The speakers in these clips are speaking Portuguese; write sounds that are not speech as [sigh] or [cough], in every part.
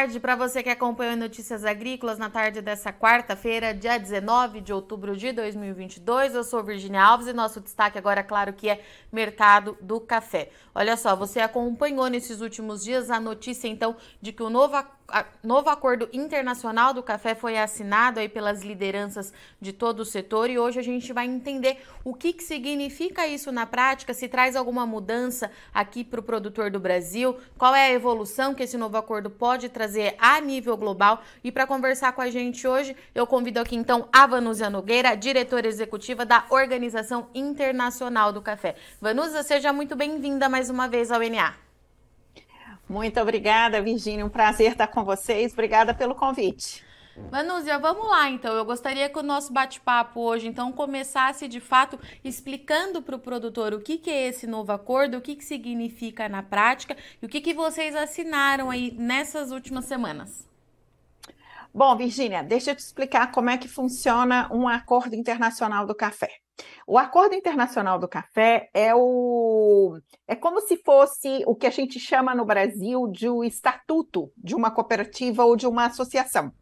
tarde para você que acompanha Notícias Agrícolas na tarde dessa quarta-feira, dia 19 de outubro de 2022. Eu sou Virginia Alves e nosso destaque agora, claro, que é mercado do café. Olha só, você acompanhou nesses últimos dias a notícia, então, de que o novo novo acordo internacional do café foi assinado aí pelas lideranças de todo o setor e hoje a gente vai entender o que, que significa isso na prática, se traz alguma mudança aqui para o produtor do Brasil, qual é a evolução que esse novo acordo pode trazer a nível global. E para conversar com a gente hoje, eu convido aqui então a Vanúzia Nogueira, diretora executiva da Organização Internacional do Café. Vanúzia, seja muito bem-vinda mais uma vez ao NA. Muito obrigada, Virginia. Um prazer estar com vocês. Obrigada pelo convite. Manúzia, vamos lá então. Eu gostaria que o nosso bate-papo hoje então começasse de fato explicando para o produtor o que, que é esse novo acordo, o que, que significa na prática e o que, que vocês assinaram aí nessas últimas semanas. Bom, Virginia, deixa eu te explicar como é que funciona um acordo internacional do café. O Acordo Internacional do Café é o é como se fosse o que a gente chama no Brasil de o estatuto de uma cooperativa ou de uma associação.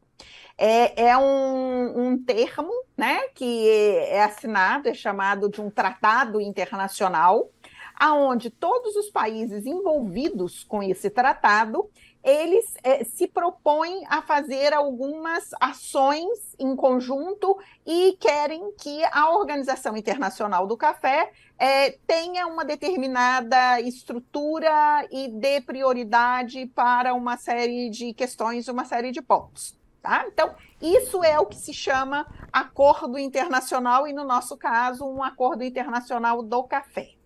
É, é um, um termo né, que é assinado, é chamado de um tratado internacional, aonde todos os países envolvidos com esse tratado eles é, se propõem a fazer algumas ações em conjunto e querem que a Organização Internacional do Café é, tenha uma determinada estrutura e dê prioridade para uma série de questões, uma série de pontos. Tá? Então, isso é o que se chama acordo internacional, e no nosso caso, um acordo internacional do café.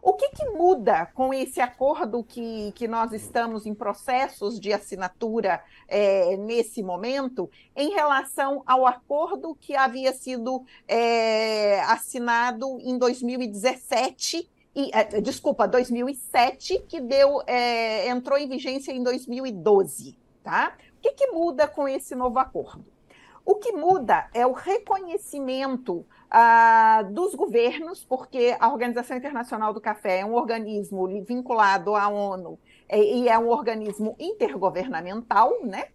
O que, que, muda com esse acordo que, que nós estamos em processos de assinatura é, nesse momento, em relação ao acordo que havia sido é, assinado em 2017? E, é, desculpa, 2007, que deu, é, entrou em vigência em 2012. Tá? O que, que muda com esse novo acordo? O que muda é o reconhecimento ah, dos governos, porque a Organização Internacional do Café é um organismo vinculado à ONU é, e é um organismo intergovernamental, né?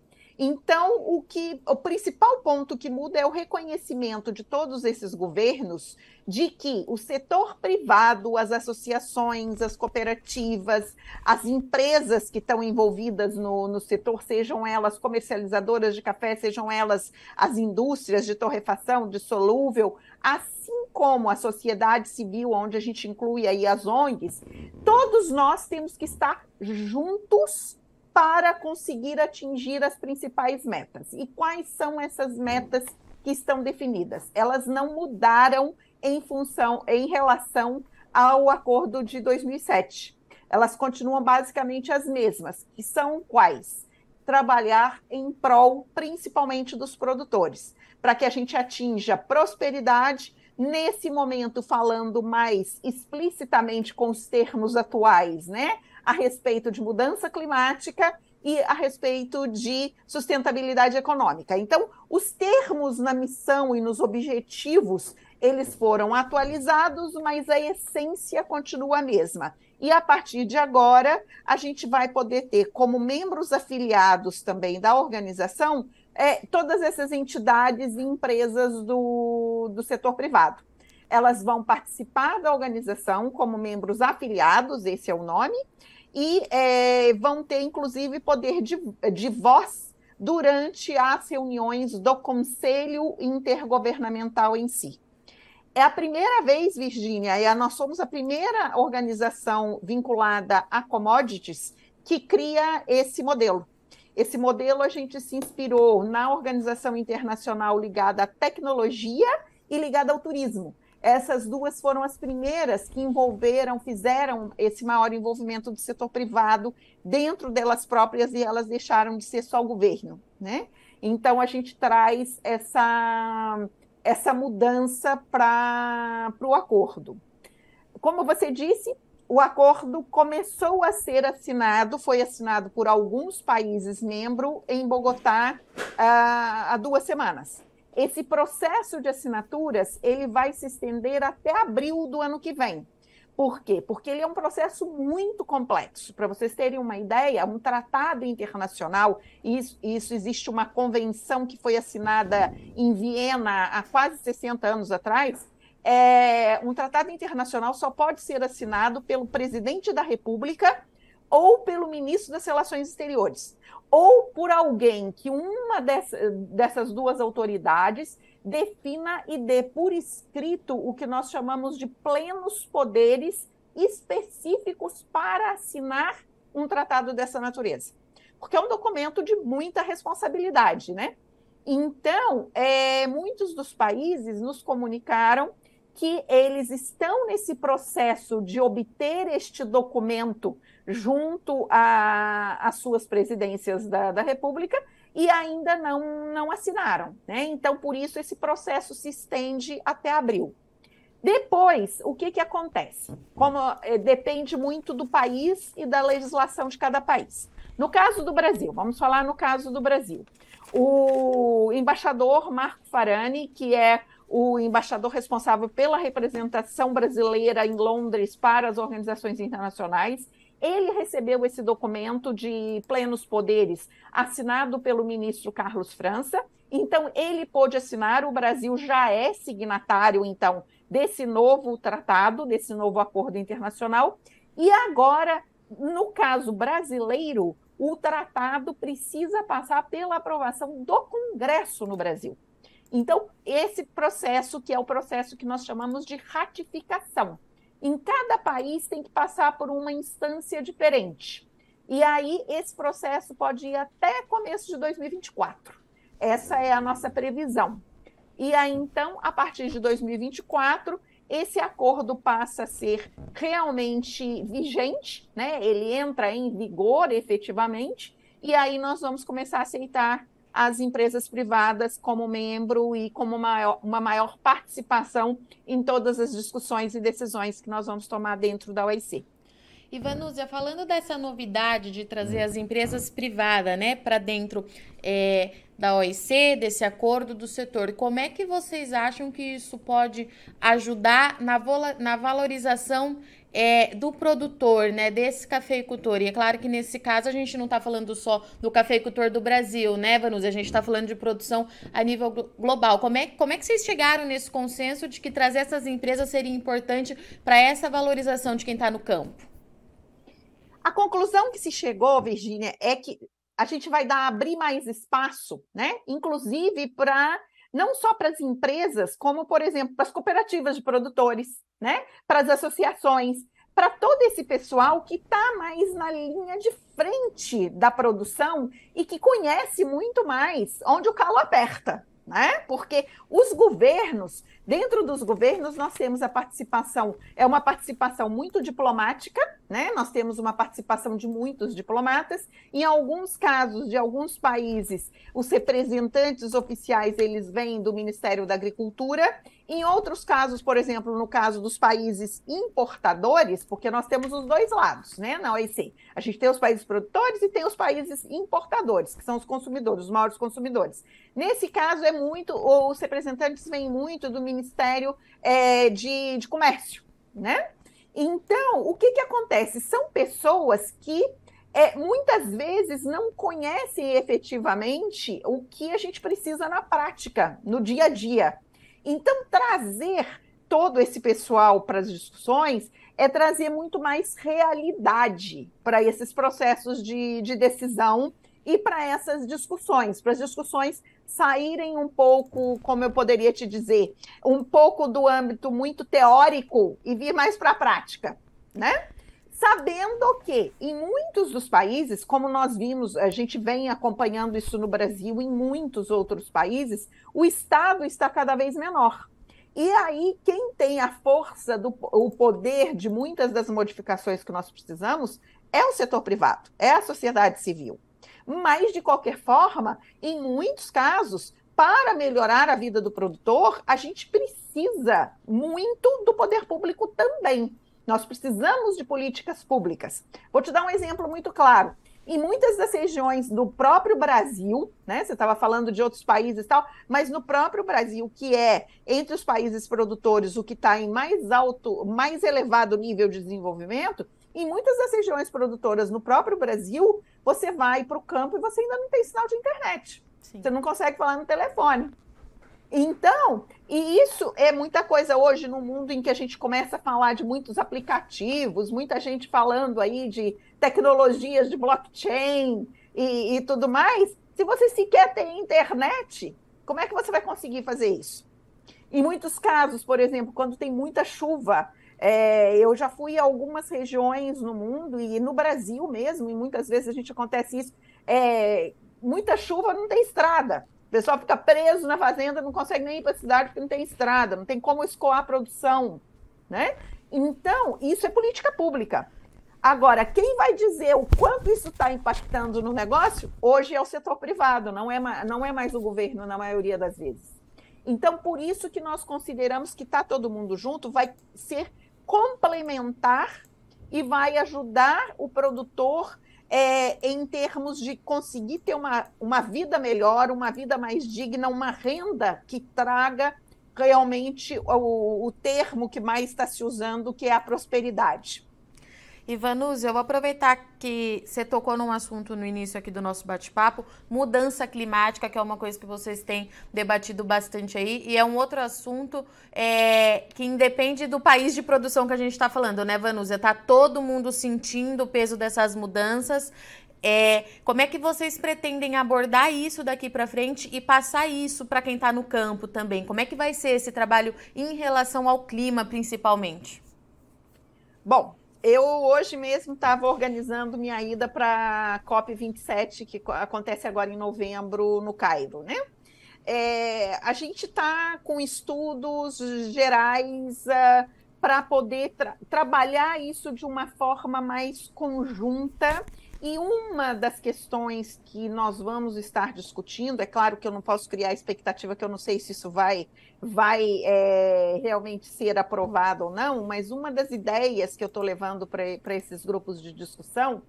Então, o que o principal ponto que muda é o reconhecimento de todos esses governos de que o setor privado, as associações, as cooperativas, as empresas que estão envolvidas no, no setor, sejam elas comercializadoras de café, sejam elas as indústrias de torrefação, de solúvel, assim como a sociedade civil, onde a gente inclui aí as ONGs, todos nós temos que estar juntos para conseguir atingir as principais metas. E quais são essas metas que estão definidas? Elas não mudaram em função, em relação ao acordo de 2007. Elas continuam basicamente as mesmas, que são quais? Trabalhar em prol, principalmente dos produtores, para que a gente atinja prosperidade, nesse momento falando mais explicitamente com os termos atuais, né? A respeito de mudança climática e a respeito de sustentabilidade econômica. Então, os termos na missão e nos objetivos, eles foram atualizados, mas a essência continua a mesma. E a partir de agora, a gente vai poder ter como membros afiliados também da organização é, todas essas entidades e empresas do, do setor privado. Elas vão participar da organização como membros afiliados, esse é o nome, e é, vão ter, inclusive, poder de, de voz durante as reuniões do Conselho Intergovernamental em si. É a primeira vez, Virgínia, e nós somos a primeira organização vinculada a commodities que cria esse modelo. Esse modelo a gente se inspirou na organização internacional ligada à tecnologia e ligada ao turismo. Essas duas foram as primeiras que envolveram, fizeram esse maior envolvimento do setor privado dentro delas próprias e elas deixaram de ser só o governo, né? Então a gente traz essa essa mudança para o acordo. Como você disse, o acordo começou a ser assinado, foi assinado por alguns países membros em Bogotá uh, há duas semanas. Esse processo de assinaturas ele vai se estender até abril do ano que vem, Por quê? Porque ele é um processo muito complexo. Para vocês terem uma ideia, um tratado internacional, isso, isso existe uma convenção que foi assinada em Viena há quase 60 anos atrás. É, um tratado internacional só pode ser assinado pelo presidente da República ou pelo ministro das Relações Exteriores, ou por alguém que uma dessas duas autoridades defina e dê por escrito o que nós chamamos de plenos poderes específicos para assinar um tratado dessa natureza. Porque é um documento de muita responsabilidade, né? Então, é, muitos dos países nos comunicaram que eles estão nesse processo de obter este documento junto às suas presidências da, da República e ainda não, não assinaram. Né? Então, por isso, esse processo se estende até abril. Depois, o que, que acontece? Como eh, depende muito do país e da legislação de cada país. No caso do Brasil, vamos falar no caso do Brasil. O embaixador Marco Farani, que é o embaixador responsável pela representação brasileira em Londres para as organizações internacionais, ele recebeu esse documento de plenos poderes, assinado pelo ministro Carlos França. Então, ele pôde assinar, o Brasil já é signatário, então, desse novo tratado, desse novo acordo internacional. E agora, no caso brasileiro, o tratado precisa passar pela aprovação do Congresso no Brasil. Então, esse processo, que é o processo que nós chamamos de ratificação. Em cada país tem que passar por uma instância diferente. E aí esse processo pode ir até começo de 2024. Essa é a nossa previsão. E aí então, a partir de 2024, esse acordo passa a ser realmente vigente, né? Ele entra em vigor efetivamente, e aí nós vamos começar a aceitar as empresas privadas como membro e como maior, uma maior participação em todas as discussões e decisões que nós vamos tomar dentro da OIC. Ivanúzia, falando dessa novidade de trazer as empresas privadas né, para dentro é, da OIC, desse acordo do setor, como é que vocês acham que isso pode ajudar na, na valorização é, do produtor, né, desse cafeicultor. E é claro que nesse caso a gente não está falando só do cafeicultor do Brasil, né, Vanusa? A gente está falando de produção a nível global. Como é, como é que vocês chegaram nesse consenso de que trazer essas empresas seria importante para essa valorização de quem está no campo? A conclusão que se chegou, Virgínia, é que a gente vai dar abrir mais espaço, né? Inclusive para não só para as empresas, como, por exemplo, para as cooperativas de produtores, né? para as associações, para todo esse pessoal que está mais na linha de frente da produção e que conhece muito mais onde o calo aperta né? Porque os governos, dentro dos governos, nós temos a participação, é uma participação muito diplomática, né? Nós temos uma participação de muitos diplomatas. Em alguns casos, de alguns países, os representantes oficiais eles vêm do Ministério da Agricultura. Em outros casos, por exemplo, no caso dos países importadores, porque nós temos os dois lados, né? Na OIC, a gente tem os países produtores e tem os países importadores, que são os consumidores, os maiores consumidores. Nesse caso, é muito, os representantes vêm muito do é, de, de Comércio, né? Então, o que, que acontece? São pessoas que é, muitas vezes não conhecem efetivamente o que a gente precisa na prática, no dia a dia. Então, trazer todo esse pessoal para as discussões é trazer muito mais realidade para esses processos de, de decisão e para essas discussões, para as discussões saírem um pouco, como eu poderia te dizer, um pouco do âmbito muito teórico e vir mais para a prática, né? Sabendo que em muitos dos países, como nós vimos, a gente vem acompanhando isso no Brasil, em muitos outros países, o Estado está cada vez menor. E aí, quem tem a força, do, o poder de muitas das modificações que nós precisamos é o setor privado, é a sociedade civil. Mas, de qualquer forma, em muitos casos, para melhorar a vida do produtor, a gente precisa muito do poder público também. Nós precisamos de políticas públicas. Vou te dar um exemplo muito claro. em muitas das regiões do próprio Brasil, né? Você estava falando de outros países e tal, mas no próprio Brasil, que é entre os países produtores o que está em mais alto, mais elevado nível de desenvolvimento, em muitas das regiões produtoras no próprio Brasil, você vai para o campo e você ainda não tem sinal de internet. Sim. Você não consegue falar no telefone. Então, e isso é muita coisa hoje no mundo em que a gente começa a falar de muitos aplicativos, muita gente falando aí de tecnologias de blockchain e, e tudo mais. Se você sequer tem internet, como é que você vai conseguir fazer isso? Em muitos casos, por exemplo, quando tem muita chuva, é, eu já fui a algumas regiões no mundo e no Brasil mesmo, e muitas vezes a gente acontece isso. É, muita chuva não tem estrada pessoal fica preso na fazenda, não consegue nem ir para a cidade porque não tem estrada, não tem como escoar a produção, né? Então, isso é política pública. Agora, quem vai dizer o quanto isso está impactando no negócio, hoje é o setor privado, não é, não é mais o governo na maioria das vezes. Então, por isso que nós consideramos que está todo mundo junto, vai ser complementar e vai ajudar o produtor é, em termos de conseguir ter uma, uma vida melhor, uma vida mais digna, uma renda que traga realmente o, o termo que mais está se usando, que é a prosperidade. Ivanus, eu vou aproveitar que você tocou num assunto no início aqui do nosso bate-papo, mudança climática, que é uma coisa que vocês têm debatido bastante aí, e é um outro assunto é, que independe do país de produção que a gente está falando, né, Vanusa? Está todo mundo sentindo o peso dessas mudanças. É, como é que vocês pretendem abordar isso daqui para frente e passar isso para quem está no campo também? Como é que vai ser esse trabalho em relação ao clima, principalmente? Bom, eu hoje mesmo estava organizando minha ida para a COP27, que acontece agora em novembro no Cairo, né? É, a gente está com estudos gerais uh, ah, para poder tra trabalhar isso de uma forma mais conjunta e uma das questões que nós vamos estar discutindo, é claro que eu não posso criar expectativa, que eu não sei se isso vai, vai é, realmente ser aprovado ou não, mas uma das ideias que eu estou levando para esses grupos de discussão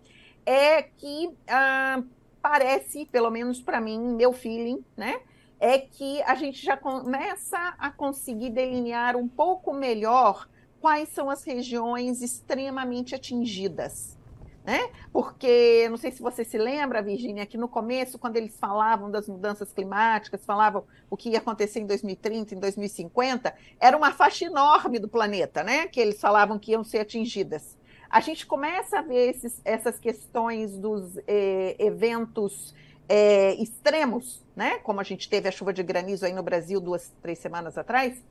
é que ah, parece, pelo menos para mim, meu feeling, né? É que a gente já começa a conseguir delinear um pouco melhor quais são as regiões extremamente atingidas né? Porque, não sei se você se lembra, Virginia, que no começo, quando eles falavam das mudanças climáticas, falavam o que ia acontecer em 2030, em 2050, era uma faixa enorme do planeta, né? Que eles falavam que iam ser atingidas. A gente começa a ver esses, essas questões dos eh, eventos eh, extremos, né? Como a gente teve a chuva de granizo aí no Brasil duas, três semanas atrás,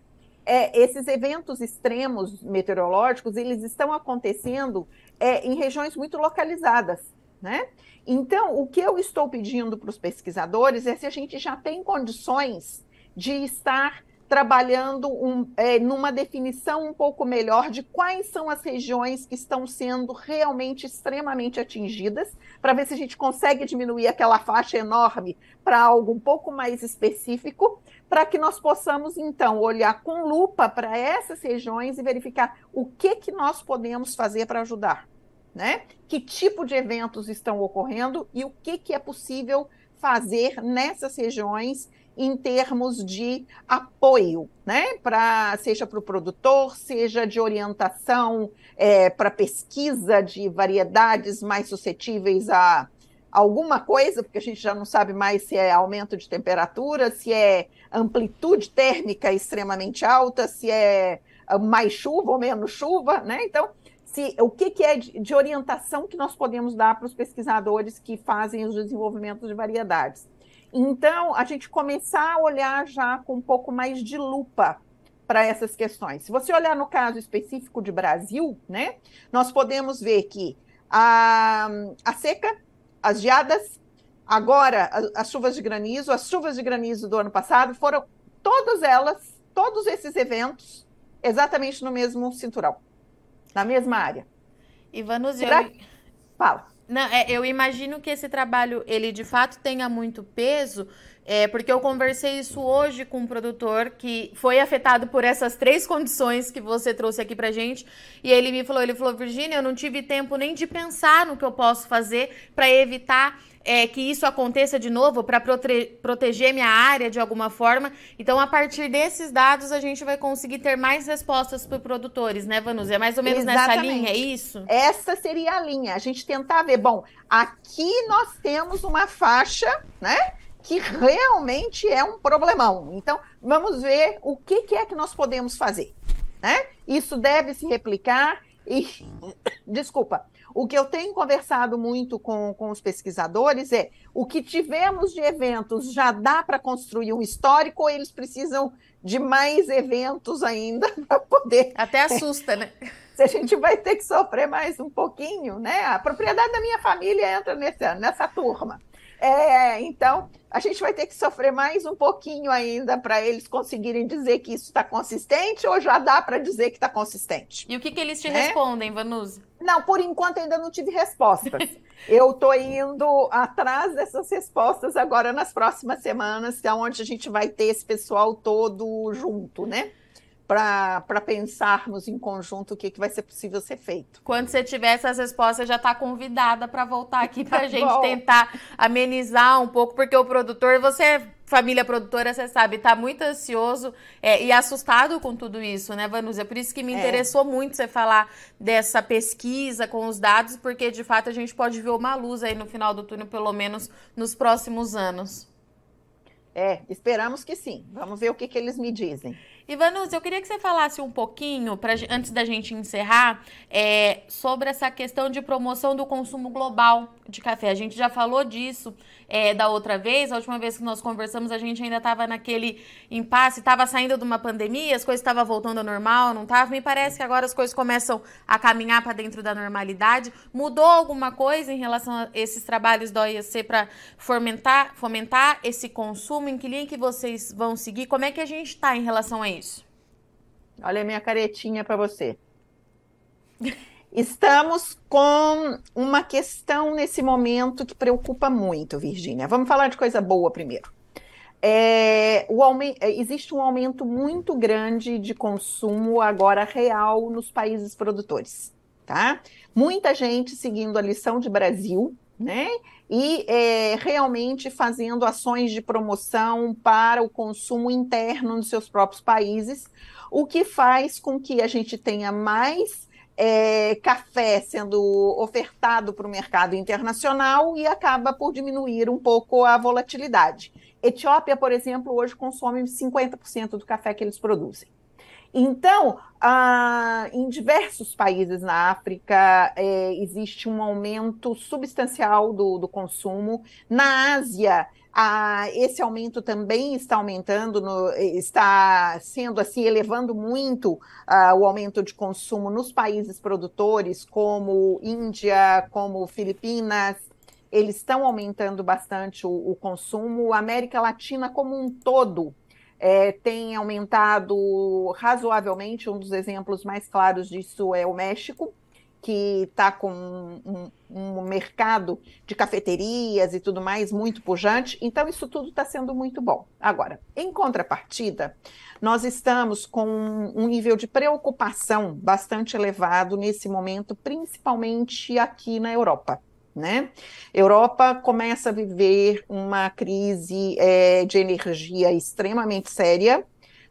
é, esses eventos extremos meteorológicos eles estão acontecendo é, em regiões muito localizadas, né? Então, o que eu estou pedindo para os pesquisadores é se a gente já tem condições de estar trabalhando um, é, numa definição um pouco melhor de quais são as regiões que estão sendo realmente extremamente atingidas, para ver se a gente consegue diminuir aquela faixa enorme para algo um pouco mais específico, para que nós possamos, então, olhar com lupa para essas regiões e verificar o que, que nós podemos fazer para ajudar. Né? Que tipo de eventos estão ocorrendo e o que, que é possível fazer nessas regiões em termos de apoio, né? Pra, seja para o produtor, seja de orientação é, para pesquisa de variedades mais suscetíveis a alguma coisa, porque a gente já não sabe mais se é aumento de temperatura, se é amplitude térmica extremamente alta, se é mais chuva ou menos chuva, né? Então, se, o que, que é de, de orientação que nós podemos dar para os pesquisadores que fazem os desenvolvimentos de variedades? Então, a gente começar a olhar já com um pouco mais de lupa para essas questões. Se você olhar no caso específico de Brasil, né, nós podemos ver que a, a seca, as geadas, agora as chuvas de granizo, as chuvas de granizo do ano passado foram todas elas, todos esses eventos, exatamente no mesmo cinturão, na mesma área. Ivanus, eu... Fala. Não, é, eu imagino que esse trabalho, ele de fato tenha muito peso, é, porque eu conversei isso hoje com um produtor que foi afetado por essas três condições que você trouxe aqui pra gente. E ele me falou, ele falou, Virginia, eu não tive tempo nem de pensar no que eu posso fazer para evitar é, que isso aconteça de novo, para prote proteger minha área de alguma forma. Então, a partir desses dados, a gente vai conseguir ter mais respostas para produtores, né, Vanusa? É mais ou menos Exatamente. nessa linha, é isso? Essa seria a linha. A gente tentar ver, bom, aqui nós temos uma faixa, né? que realmente é um problemão. Então, vamos ver o que, que é que nós podemos fazer. Né? Isso deve se replicar e, [coughs] desculpa, o que eu tenho conversado muito com, com os pesquisadores é o que tivemos de eventos já dá para construir um histórico ou eles precisam de mais eventos ainda [laughs] para poder. Até assusta, né? [laughs] Se a gente vai ter que sofrer mais um pouquinho, né? A propriedade da minha família entra nessa, nessa turma. É, então, a gente vai ter que sofrer mais um pouquinho ainda para eles conseguirem dizer que isso está consistente ou já dá para dizer que está consistente. E o que, que eles te é? respondem, Vanusa? Não, por enquanto ainda não tive respostas. Eu estou indo atrás dessas respostas agora nas próximas semanas, que é onde a gente vai ter esse pessoal todo junto, né? para pensarmos em conjunto o que, que vai ser possível ser feito. Quando você tiver essas respostas, já está convidada para voltar aqui para a tá gente bom. tentar amenizar um pouco, porque o produtor, você família produtora, você sabe, está muito ansioso é, e assustado com tudo isso, né, Vanusa? Por isso que me é. interessou muito você falar dessa pesquisa com os dados, porque de fato a gente pode ver uma luz aí no final do túnel, pelo menos nos próximos anos. É, esperamos que sim. Vamos ver o que, que eles me dizem. Ivanus, eu queria que você falasse um pouquinho, pra, antes da gente encerrar, é, sobre essa questão de promoção do consumo global de café. A gente já falou disso é, da outra vez, a última vez que nós conversamos, a gente ainda estava naquele impasse, estava saindo de uma pandemia, as coisas estavam voltando ao normal, não estava? Me parece que agora as coisas começam a caminhar para dentro da normalidade. Mudou alguma coisa em relação a esses trabalhos da OIC para fomentar, fomentar esse consumo? Em que linha que vocês vão seguir? Como é que a gente está em relação a isso? Olha a minha caretinha para você. Estamos com uma questão nesse momento que preocupa muito, Virgínia. Vamos falar de coisa boa primeiro. É, é, existe um aumento muito grande de consumo agora real nos países produtores, tá? Muita gente seguindo a lição de Brasil, né? E é, realmente fazendo ações de promoção para o consumo interno nos seus próprios países, o que faz com que a gente tenha mais é, café sendo ofertado para o mercado internacional e acaba por diminuir um pouco a volatilidade. Etiópia, por exemplo, hoje consome 50% do café que eles produzem. Então, ah, em diversos países na África é, existe um aumento substancial do, do consumo. Na Ásia, ah, esse aumento também está aumentando, no, está sendo assim, elevando muito ah, o aumento de consumo nos países produtores, como Índia, como Filipinas, eles estão aumentando bastante o, o consumo. A América Latina como um todo é, tem aumentado razoavelmente. Um dos exemplos mais claros disso é o México, que está com um, um, mercado de cafeterias e tudo mais muito pujante. Então, isso tudo está sendo muito bom. Agora, em contrapartida, nós estamos com um nível de preocupação bastante elevado nesse momento, principalmente aqui na Europa. Né? Europa começa a viver uma crise é, de energia extremamente séria,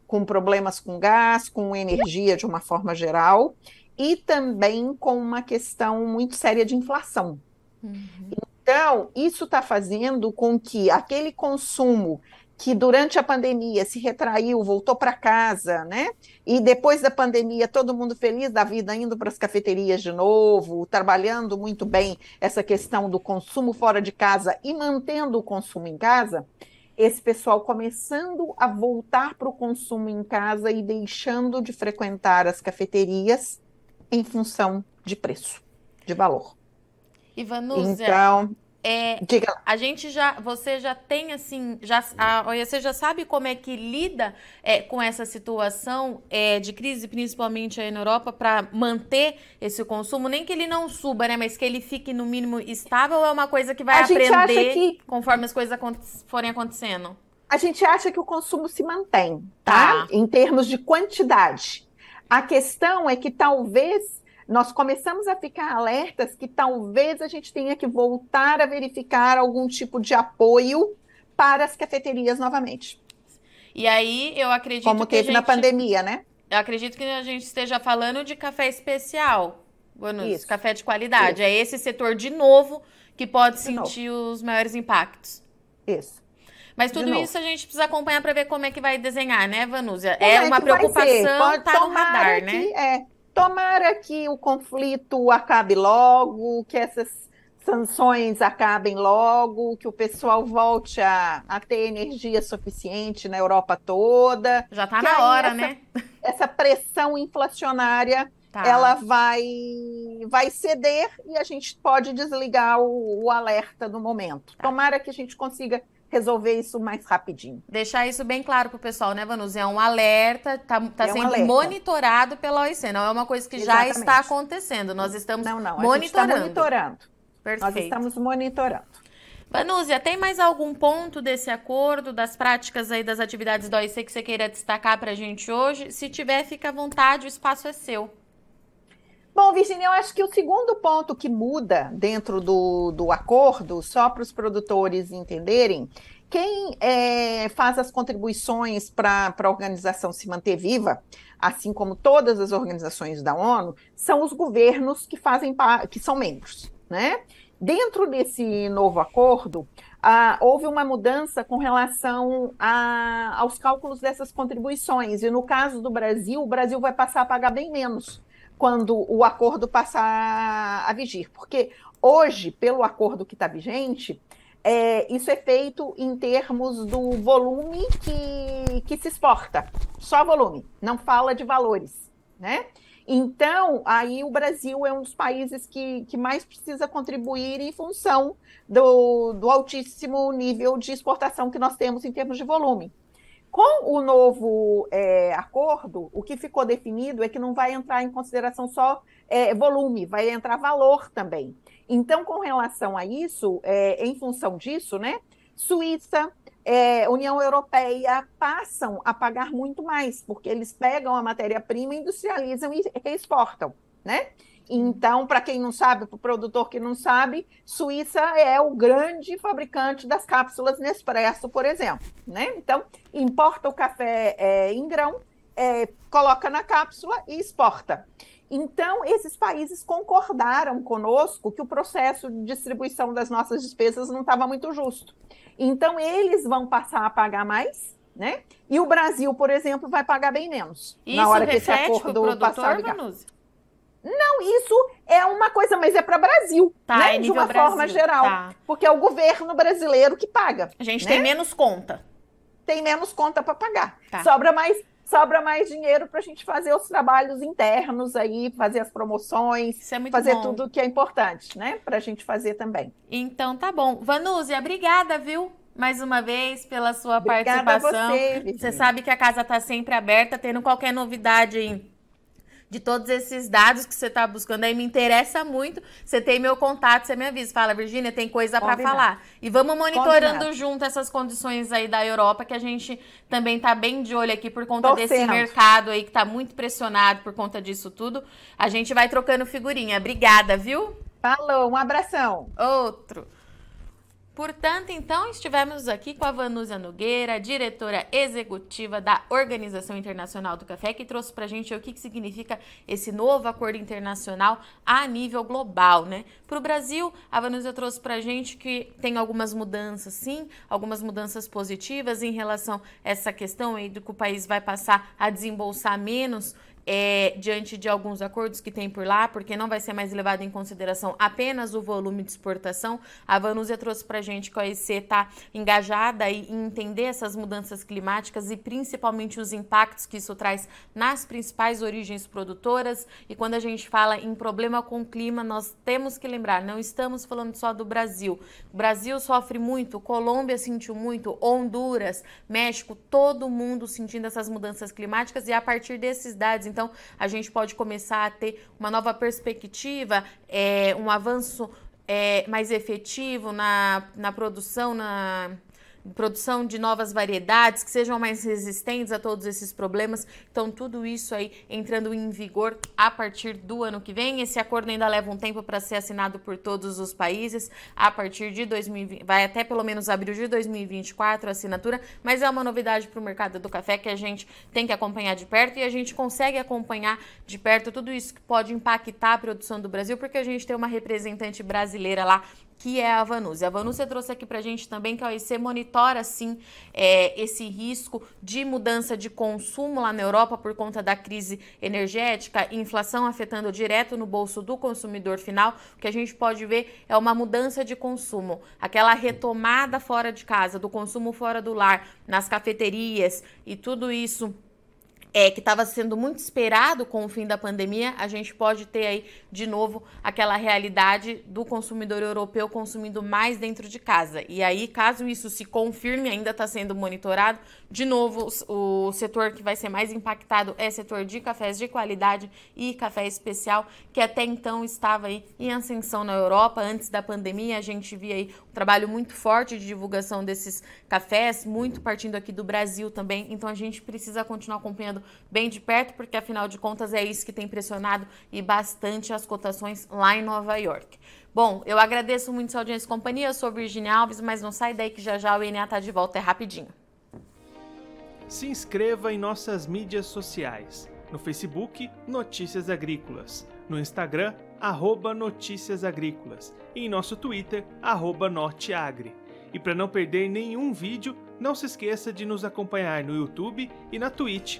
com problemas com gás, com energia de uma forma geral, e também com uma questão muito séria de inflação. Uhum. Então, isso está fazendo com que aquele consumo que durante a pandemia se retraiu, voltou para casa, né? E depois da pandemia, todo mundo feliz da vida, indo para as cafeterias de novo, trabalhando muito bem essa questão do consumo fora de casa e mantendo o consumo em casa, esse pessoal começando a voltar para o consumo em casa e deixando de frequentar as cafeterias em função de preço, de valor. Ivanusa, então, É, Diga a gente já, você já tem assim, já, a OIC já sabe como é que lida é, com essa situação é, de crise, principalmente aí na Europa, para manter esse consumo, nem que ele não suba, né, mas que ele fique no mínimo estável, ou é uma coisa que vai A aprender que- conforme as coisas acon- forem acontecendo? A gente acha que o consumo se mantém, tá? Tá. Em termos de quantidade. A questão é que talvez nós começamos a ficar alertas que talvez a gente tenha que voltar a verificar algum tipo de apoio para as cafeterias novamente, E aí eu acredito como teve na gente- pandemia, né? Eu acredito que a gente esteja falando de café especial, Bonus, Isso. café de qualidade. É esse setor de novo que pode De novo. sentir os maiores impactos. Isso. Mas tudo novo. isso a gente precisa acompanhar para ver como é que vai desenhar, né, Vanúzia? Como É que uma preocupação, Pode- tá no radar, né? que- é, tomara que o conflito acabe logo, que essas sanções acabem logo, que o pessoal volte a, a ter energia suficiente na Europa toda. Já tá Que na hora, essa- né? Essa pressão inflacionária, Tá. ela vai, vai ceder e a gente pode desligar o, o alerta no momento. Tá. Tomara que a gente consiga resolver isso mais rapidinho. Deixar isso bem claro pro pessoal, né, Vanúzia? É um alerta, tá, tá É um sendo alerta. monitorado pela OIC, não é uma coisa que já Exatamente. está acontecendo. Nós estamos Não, não, a gente está monitorando. monitorando. Nós Perfeito. estamos monitorando. Vanúzia, tem mais algum ponto desse acordo, das práticas aí das atividades da OIC que você queira destacar para a gente hoje? Se tiver, fica à vontade, o espaço é seu. Bom, Virginia, eu acho que o segundo ponto que muda dentro do, do acordo, só para os produtores entenderem, quem é, faz as contribuições para a organização se manter viva, assim como todas as organizações da ONU, são os governos que fazem que são membros, né? Dentro desse novo acordo, ah, houve uma mudança com relação a- aos cálculos dessas contribuições. E no caso do Brasil, o Brasil vai passar a pagar bem menos quando o acordo passar a vigir. Porque hoje, pelo acordo que está vigente, é, isso é feito em termos do volume que, que se exporta. Só volume, não fala de valores, né? Então, aí o Brasil é um dos países que, que mais precisa contribuir em função do, do altíssimo nível de exportação que nós temos em termos de volume. Com o novo é, acordo, o que ficou definido é que não vai entrar em consideração só é, volume, vai entrar valor também. Então, com relação a isso, é, em função disso, né, Suíça, é, União Europeia passam a pagar muito mais, porque eles pegam a matéria-prima, industrializam e exportam, né? Então, para quem não sabe, para o produtor que não sabe, Suíça é o grande fabricante das cápsulas Nespresso, por exemplo, né? Então, importa o café é, em grão, é, coloca na cápsula e exporta. Então, esses países concordaram conosco que o processo de distribuição das nossas despesas não estava muito justo. Então, eles vão passar a pagar mais, né? E o Brasil, por exemplo, vai pagar bem menos Isso na hora que esse reflete pro acordo produtor, passar? Não, isso é uma coisa, mas é para Brasil, Tá, né? é de uma Brasil, forma geral, tá. porque é o governo brasileiro que paga, A gente né? tem menos conta. tem menos conta para pagar, Tá. sobra mais, sobra mais dinheiro para a gente fazer os trabalhos internos aí, fazer as promoções, Isso é muito fazer bom. tudo que é importante, né? Para a gente fazer também. Então tá bom. Vanúzia, obrigada, viu? Mais uma vez pela sua Obrigada a participação. você. Você sabe que a casa tá sempre aberta, tendo qualquer novidade de todos esses dados que você tá buscando aí, me interessa muito. Você tem meu contato, você me avisa. Fala, Virgínia, tem coisa para falar. E vamos monitorando Combinado. junto essas condições aí da Europa, que a gente também tá bem de olho aqui por conta desse Torcendo. mercado aí que tá muito pressionado por conta disso tudo. A gente vai trocando figurinha. Obrigada, viu? Falou, um abração. Outro. Portanto, então, estivemos aqui com a Vanúzia Nogueira, diretora executiva da Organização Internacional do Café, que trouxe pra gente o que, que significa esse novo acordo internacional a nível global, né? Para o Brasil, a Vanúzia trouxe pra gente que tem algumas mudanças, sim, algumas mudanças positivas em relação a essa questão aí do que o país vai passar a desembolsar menos é, diante de alguns acordos que tem por lá, porque não vai ser mais levado em consideração apenas o volume de exportação. A Vanúzia trouxe para gente que a OEC está engajada em entender essas mudanças climáticas e principalmente os impactos que isso traz nas principais origens produtoras. E quando a gente fala em problema com o clima, nós temos que lembrar, não estamos falando só do Brasil. O Brasil sofre muito, Colômbia sentiu muito, Honduras, México, todo mundo sentindo essas mudanças climáticas e a partir desses dados então, a gente pode começar a ter uma nova perspectiva, é, um avanço é, mais efetivo na, na produção, na produção de novas variedades que sejam mais resistentes a todos esses problemas. Então, tudo isso aí entrando em vigor a partir do ano que vem. Esse acordo ainda leva um tempo para ser assinado por todos os países, a partir de 2020, vai até pelo menos abril de 2024 a assinatura, mas é uma novidade para o mercado do café que a gente tem que acompanhar de perto e a gente consegue acompanhar de perto tudo isso que pode impactar a produção do Brasil, porque a gente tem uma representante brasileira lá que é a Vanúzia. A Vanúzia trouxe aqui para a gente também que a OEC monitora, sim, é, esse risco de mudança de consumo lá na Europa por conta da crise energética, inflação afetando direto no bolso do consumidor final. O que a gente pode ver é uma mudança de consumo, aquela retomada fora de casa, do consumo fora do lar, nas cafeterias e tudo isso é, que estava sendo muito esperado com o fim da pandemia, a gente pode ter aí de novo aquela realidade do consumidor europeu consumindo mais dentro de casa. E aí, caso isso se confirme, ainda está sendo monitorado, de novo, o setor que vai ser mais impactado é setor de cafés de qualidade e café especial, que até então estava aí em ascensão na Europa. Antes da pandemia, a gente via aí um trabalho muito forte de divulgação desses cafés, muito partindo aqui do Brasil também. Então, a gente precisa continuar bem de perto, porque afinal de contas é isso que tem pressionado e bastante as cotações lá em Nova York. Bom, eu agradeço muito sua audiência e companhia, eu sou Virginia Alves, mas não sai daí que já já o INA tá de volta, é rapidinho. Se inscreva em nossas mídias sociais. No Facebook, Notícias Agrícolas. No Instagram, arroba Notícias Agrícolas. E em nosso Twitter, arroba Norteagri. E para não perder nenhum vídeo, não se esqueça de nos acompanhar no YouTube e na Twitch